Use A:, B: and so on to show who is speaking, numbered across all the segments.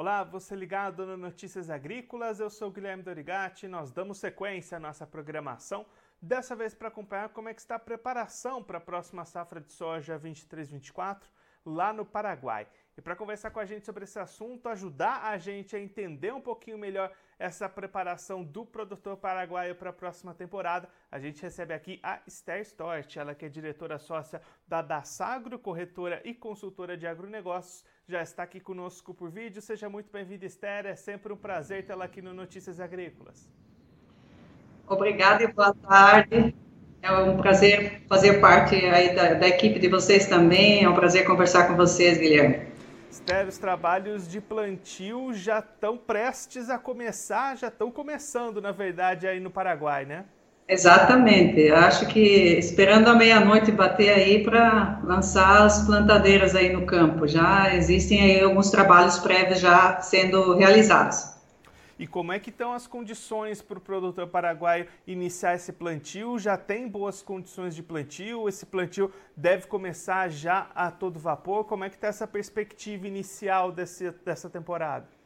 A: Olá, você ligado no Notícias Agrícolas, eu sou Guilherme Dorigati, nós damos sequência à nossa programação, dessa vez para acompanhar como é que está a preparação para a próxima safra de soja 23-24 lá no Paraguai. E para conversar com a gente sobre esse assunto, ajudar a gente a entender um pouquinho melhor essa preparação do produtor paraguaio para a próxima temporada, a gente recebe aqui a Esther Stort, ela que é diretora sócia da Dassagro, corretora e consultora de agronegócios, já está aqui conosco por vídeo. Seja muito bem-vinda, Esther. É sempre um prazer tê-la aqui no Notícias Agrícolas.
B: Obrigada e boa tarde. É um prazer fazer parte aí da, da equipe de vocês também. É um prazer conversar com vocês, Guilherme.
A: Esther, os trabalhos de plantio já estão prestes a começar, já estão começando, na verdade, aí no Paraguai, né?
B: Exatamente. Acho que esperando a meia-noite bater aí para lançar as plantadeiras aí no campo. Já existem aí alguns trabalhos prévios já sendo realizados.
A: E como é que estão as condições para o produtor paraguaio iniciar esse plantio? Já tem boas condições de plantio? Esse plantio deve começar já a todo vapor? Como é que está essa perspectiva inicial desse, dessa temporada?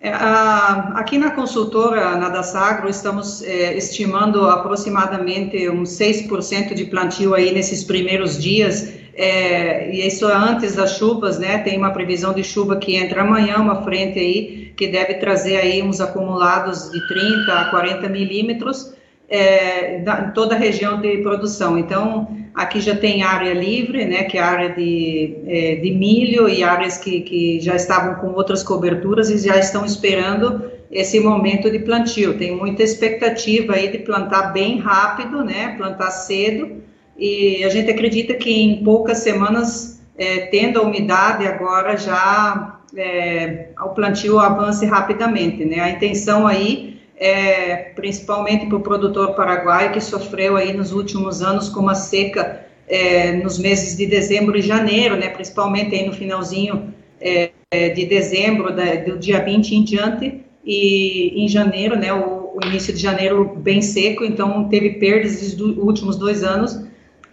B: É, aqui na consultora, na Dasagro, estamos é, estimando aproximadamente uns 6% de plantio aí nesses primeiros dias, é, e isso antes das chuvas, né, tem uma previsão de chuva que entra amanhã, uma frente aí, que deve trazer aí uns acumulados de 30 a 40 milímetros, é, em toda a região de produção. Então, aqui já tem área livre, né, que é a área de, é, de milho e áreas que, que já estavam com outras coberturas e já estão esperando esse momento de plantio. Tem muita expectativa aí de plantar bem rápido, né, plantar cedo, e a gente acredita que em poucas semanas, é, tendo a umidade agora já é, o plantio avance rapidamente, né, a intenção aí é, principalmente para o produtor paraguaio que sofreu aí nos últimos anos com uma seca é, nos meses de dezembro e janeiro, né, principalmente aí no finalzinho é, de dezembro, da, do dia 20 em diante, e em janeiro, né, o, o, início de janeiro bem seco, então teve perdas nos últimos dois anos,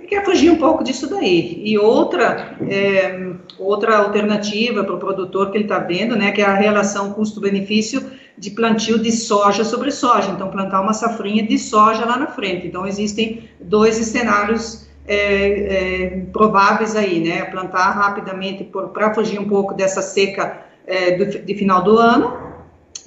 B: quer fugir um pouco disso daí. E outra, é, outra alternativa para o produtor que ele está vendo, né, que é a relação custo-benefício, de plantio de soja sobre soja, então plantar uma safrinha de soja lá na frente. Então existem dois cenários é, é, prováveis aí, né? Plantar rapidamente para fugir um pouco dessa seca é, do, de final do ano,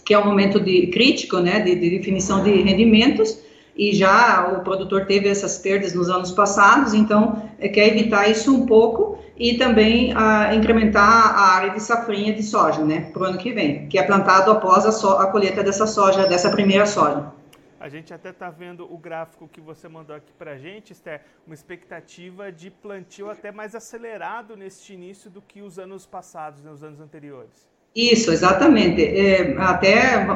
B: que é um momento de crítico, né? De, de definição de rendimentos e já o produtor teve essas perdas nos anos passados, então é, quer evitar isso um pouco e também a, incrementar a área de safrinha de soja, né, para o ano que vem, que é plantado após a, so, a colheita dessa soja, dessa primeira soja.
A: A gente até está vendo o gráfico que você mandou aqui para a gente, Esther, uma expectativa de plantio até mais acelerado neste início do que os anos passados, nos né, anos anteriores.
B: Isso, exatamente. É, até é,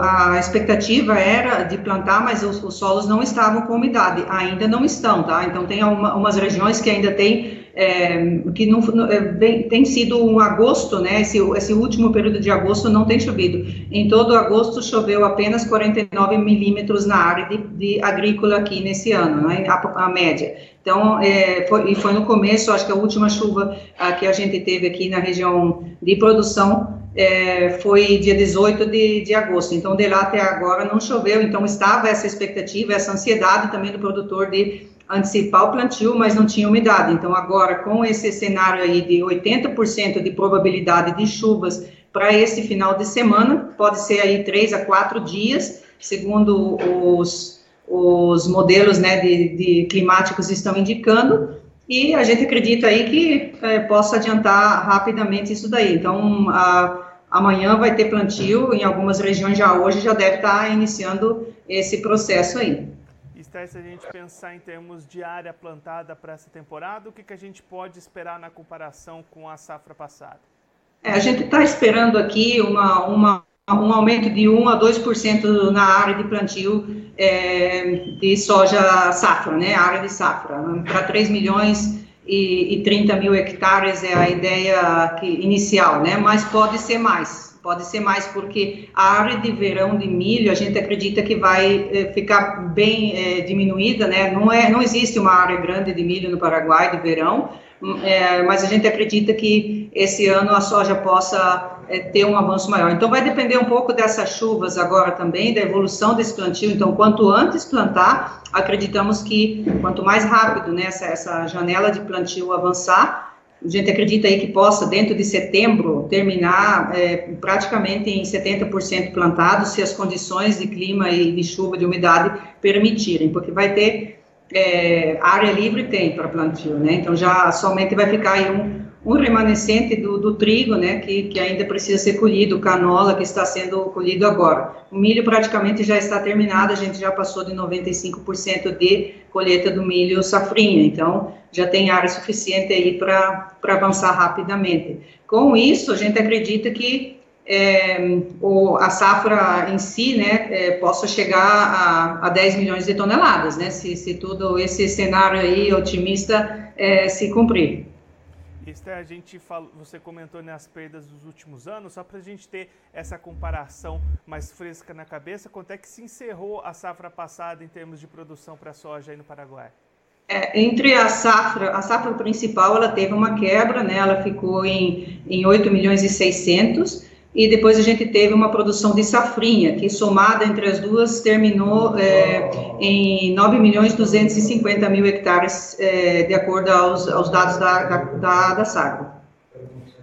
B: a expectativa era de plantar, mas os, os, solos não estavam com umidade, ainda não estão, tá? Então tem uma, umas regiões que ainda tem é, que não, é, tem sido um agosto, né? Esse, esse último período de agosto não tem chovido. Em todo agosto choveu apenas 49 milímetros na área de, de agrícola aqui nesse ano, né? a, a média. Então, é, foi, e foi no começo, acho que a última chuva a, que a gente teve aqui na região de produção é, foi dia 18 de, de agosto. Então, de lá até agora não choveu. Então, estava essa expectativa, essa ansiedade também do produtor de antecipar o plantio, mas não tinha umidade. Então, agora, com esse cenário aí de 80% de probabilidade de chuvas para esse final de semana, pode ser aí três a quatro dias, segundo os, os modelos né, de, de climáticos estão indicando, e a gente acredita aí que é, possa adiantar rapidamente isso daí. Então, a, amanhã vai ter plantio, em algumas regiões já hoje já deve estar iniciando esse processo aí
A: está se a gente pensar em termos de área plantada para essa temporada, o que, que a gente pode esperar na comparação com a safra passada?
B: É, a gente está esperando aqui uma, uma, um aumento de 1 a 2% na área de plantio é, de soja safra, né, área de safra, para 3 milhões e, e 30 mil hectares é a ideia que, inicial, né, mas pode ser mais, pode ser mais, porque a área de verão de milho, a gente acredita que vai eh, ficar bem eh, diminuída, né? Não, é, não existe uma área grande de milho no Paraguai de verão, é, mas a gente acredita que esse ano a soja possa é, ter um avanço maior. Então, vai depender um pouco dessas chuvas agora também, da evolução desse plantio. Então, quanto antes plantar, acreditamos que quanto mais rápido né, essa, essa janela de plantio avançar, a gente acredita aí que possa, dentro de setembro, terminar é, praticamente em 70% plantado, se as condições de clima e de chuva, de umidade permitirem, porque vai ter é, área livre tem para plantio, né? Então já somente vai ficar aí um, um remanescente do, do, trigo, né? Que, que ainda precisa ser colhido, canola que está sendo colhido agora. O milho praticamente já está terminado, a gente já passou de 95% de colheita do milho safrinha, então já tem área suficiente aí para avançar rapidamente. Com isso, a gente acredita que é, o, a safra em si, né, é, possa chegar a, a 10 milhões de toneladas, né, se, se tudo esse cenário aí otimista é, se cumprir.
A: Esther, a gente falou, você comentou nas perdas dos últimos anos, só para a gente ter essa comparação mais fresca na cabeça, quanto é que se encerrou a safra passada em termos de produção para soja aí no Paraguai?
B: É, entre a safra, a safra principal, ela teve uma quebra, né, ela ficou em, em 8 milhões e 600, e depois a gente teve uma produção de safrinha, que somada entre as duas terminou é, em 9 milhões 250 mil hectares, é, de acordo aos, aos dados da, da, da, da Sagro.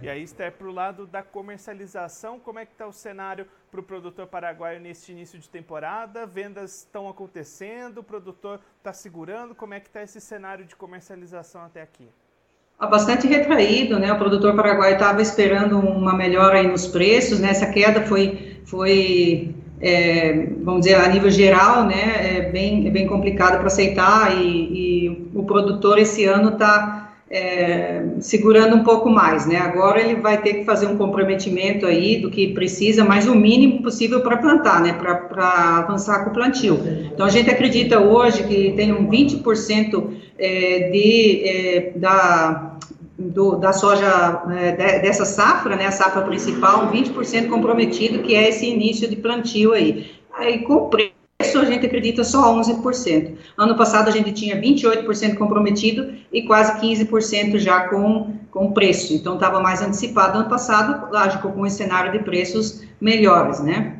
A: E aí, Esther, para o lado da comercialização, como é que está o cenário para o produtor paraguaio neste início de temporada? Vendas estão acontecendo, o produtor está segurando, como é que está esse cenário de comercialização até aqui?
B: Bastante retraído, né? O produtor paraguaio estava esperando uma melhora aí nos preços, né? Essa queda foi, foi é, vamos dizer, a nível geral, né? É bem, é bem complicado para aceitar e, e, o produtor esse ano está é, segurando um pouco mais, né? Agora ele vai ter que fazer um comprometimento aí do que precisa, mas o mínimo possível para plantar, né? Para avançar com o plantio. Então a gente acredita hoje que tem um 20% é, de, é, da, do, da soja é, dessa safra, né? A safra principal, um 20% comprometido, que é esse início de plantio aí. Aí com preço a gente acredita só 11%. Ano passado a gente tinha 28% comprometido e quase 15% já com, com preço. Então estava mais antecipado ano passado, lógico, com um cenário de preços melhores, né?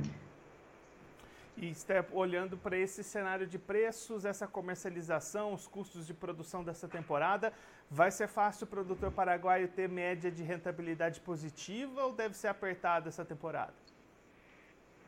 A: E Step, olhando para esse cenário de preços, essa comercialização, os custos de produção dessa temporada, vai ser fácil o produtor paraguaio ter média de rentabilidade positiva ou deve ser apertado essa temporada?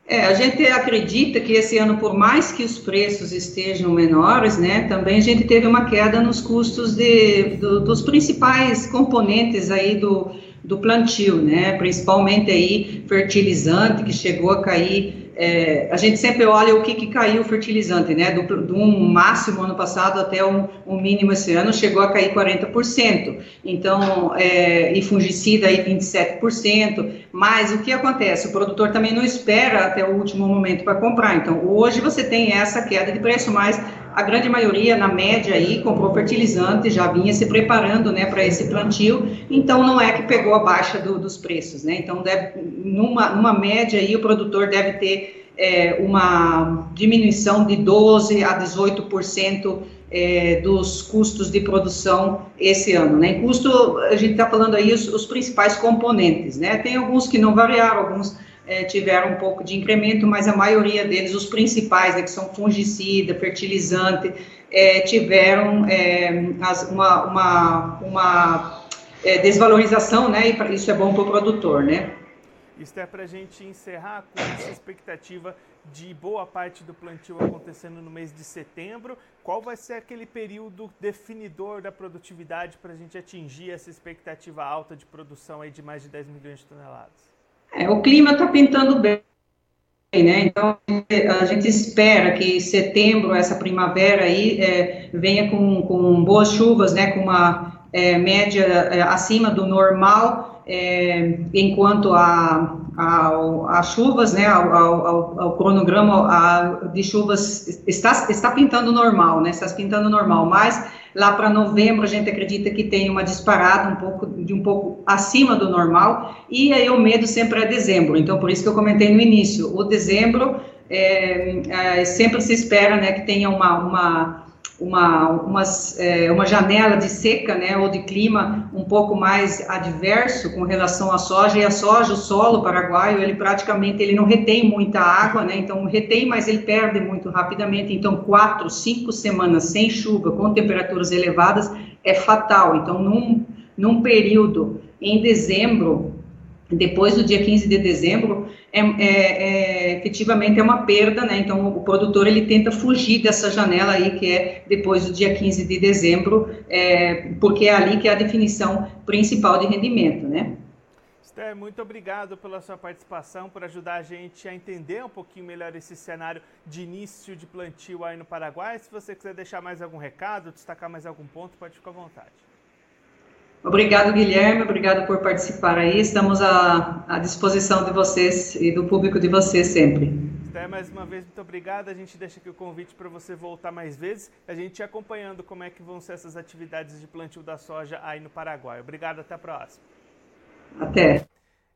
B: É, a gente acredita que esse ano, por mais que os preços estejam menores, né, também a gente teve uma queda nos custos de, do, dos principais componentes aí do, do plantio, né, principalmente aí fertilizante, que chegou a cair é, a gente sempre olha o que, que caiu o fertilizante, né? Do, do um máximo ano passado até um, um, mínimo esse ano chegou a cair 40%. Então, é, e fungicida aí 27%. Mas o que acontece? O produtor também não espera até o último momento para comprar. Então, hoje você tem essa queda de preço, mas a grande maioria, na média aí, comprou fertilizante, já vinha se preparando, né, para esse plantio, então não é que pegou a baixa do, dos preços, né, então deve, numa, numa média aí, o produtor deve ter é, uma diminuição de 12% a 18% é, dos custos de produção esse ano, né, em custo, a gente está falando aí os, os principais componentes, né, tem alguns que não variaram, alguns é, tiveram um pouco de incremento, mas a maioria deles, os principais, né, que são fungicida, fertilizante, é, tiveram é, as, uma, uma, uma é, desvalorização, né, e isso é bom para o produtor, né.
A: É para a gente encerrar com essa expectativa de boa parte do plantio acontecendo no mês de setembro. Qual vai ser aquele período definidor da produtividade para a gente atingir essa expectativa alta de produção aí de mais de 10 milhões de toneladas?
B: É, o clima está pintando bem, né? Então a gente espera que setembro, essa primavera aí, é, venha com, com boas chuvas, né? Com uma é, média é, acima do normal, é, enquanto a, a, chuvas, né? Ao, ao, ao cronograma a, de chuvas está, está pintando normal, né? Está pintando normal, mas Lá para novembro a gente acredita que tem uma disparada um pouco de um pouco acima do normal e aí o medo sempre é dezembro. Então por isso que eu comentei no início, o dezembro é, é, sempre se espera, né, que tenha uma, uma uma, é, uma janela de seca, né, ou de clima um pouco mais adverso com relação à soja, e a soja, o solo paraguaio, ele praticamente ele não retém muita água, né, então retém, mas ele perde muito rapidamente, então quatro, cinco semanas sem chuva, com temperaturas elevadas, é fatal, então num, num período em dezembro, depois do dia 15 de dezembro, é, é, é, efetivamente é uma perda, né? Então o produtor ele tenta fugir dessa janela aí que é depois do dia 15 de dezembro, é, porque é ali que é a definição principal de rendimento, né?
A: Esther, muito obrigado pela sua participação, por ajudar a gente a entender um pouquinho melhor esse cenário de início de plantio aí no Paraguai. Se você quiser deixar mais algum recado, destacar mais algum ponto, pode ficar à vontade.
B: Obrigado, Guilherme. Obrigado por participar aí. Estamos à, à disposição de vocês e do público de vocês sempre.
A: Mais uma vez, muito obrigado. A gente deixa aqui o convite para você voltar mais vezes. A gente acompanhando como é que vão ser essas atividades de plantio da soja aí no Paraguai. Obrigado, até a próxima.
B: Até.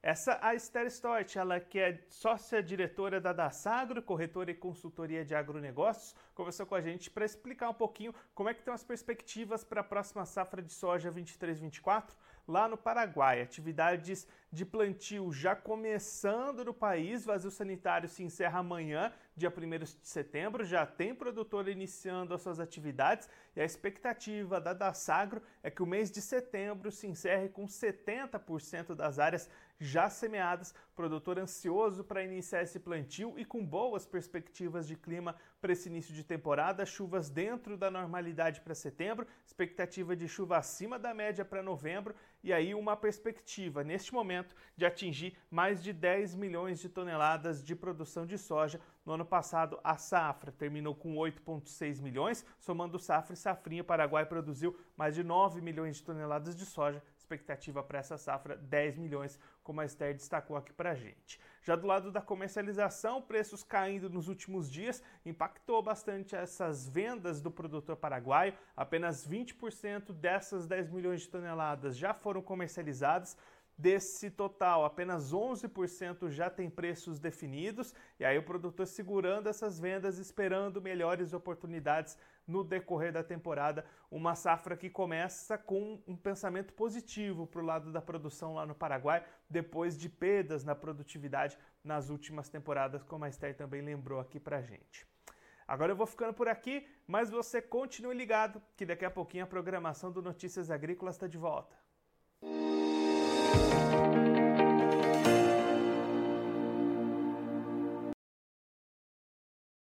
A: Essa a Esther Stort, ela que é sócia-diretora da Dasagro, corretora e consultoria de agronegócios, conversou com a gente para explicar um pouquinho como é que estão as perspectivas para a próxima safra de soja 23-24 lá no Paraguai. Atividades de plantio já começando no país, vazio sanitário se encerra amanhã, dia 1 de setembro, já tem produtor iniciando as suas atividades e a expectativa da Dasagro é que o mês de setembro se encerre com 70% das áreas já semeadas, produtor ansioso para iniciar esse plantio e com boas perspectivas de clima para esse início de temporada, chuvas dentro da normalidade para setembro, expectativa de chuva acima da média para novembro e aí uma perspectiva neste momento de atingir mais de 10 milhões de toneladas de produção de soja. No ano passado, a safra terminou com 8,6 milhões, somando safra e safrinha, o Paraguai produziu mais de 9 milhões de toneladas de soja, expectativa para essa safra 10 milhões, como a Esther destacou aqui para gente. Já do lado da comercialização, preços caindo nos últimos dias impactou bastante essas vendas do produtor paraguaio. Apenas 20% dessas 10 milhões de toneladas já foram comercializadas. Desse total, apenas 11% já tem preços definidos, e aí o produtor segurando essas vendas, esperando melhores oportunidades no decorrer da temporada. Uma safra que começa com um pensamento positivo para o lado da produção lá no Paraguai, depois de perdas na produtividade nas últimas temporadas, como a Esther também lembrou aqui para gente. Agora eu vou ficando por aqui, mas você continue ligado, que daqui a pouquinho a programação do Notícias Agrícolas está de volta.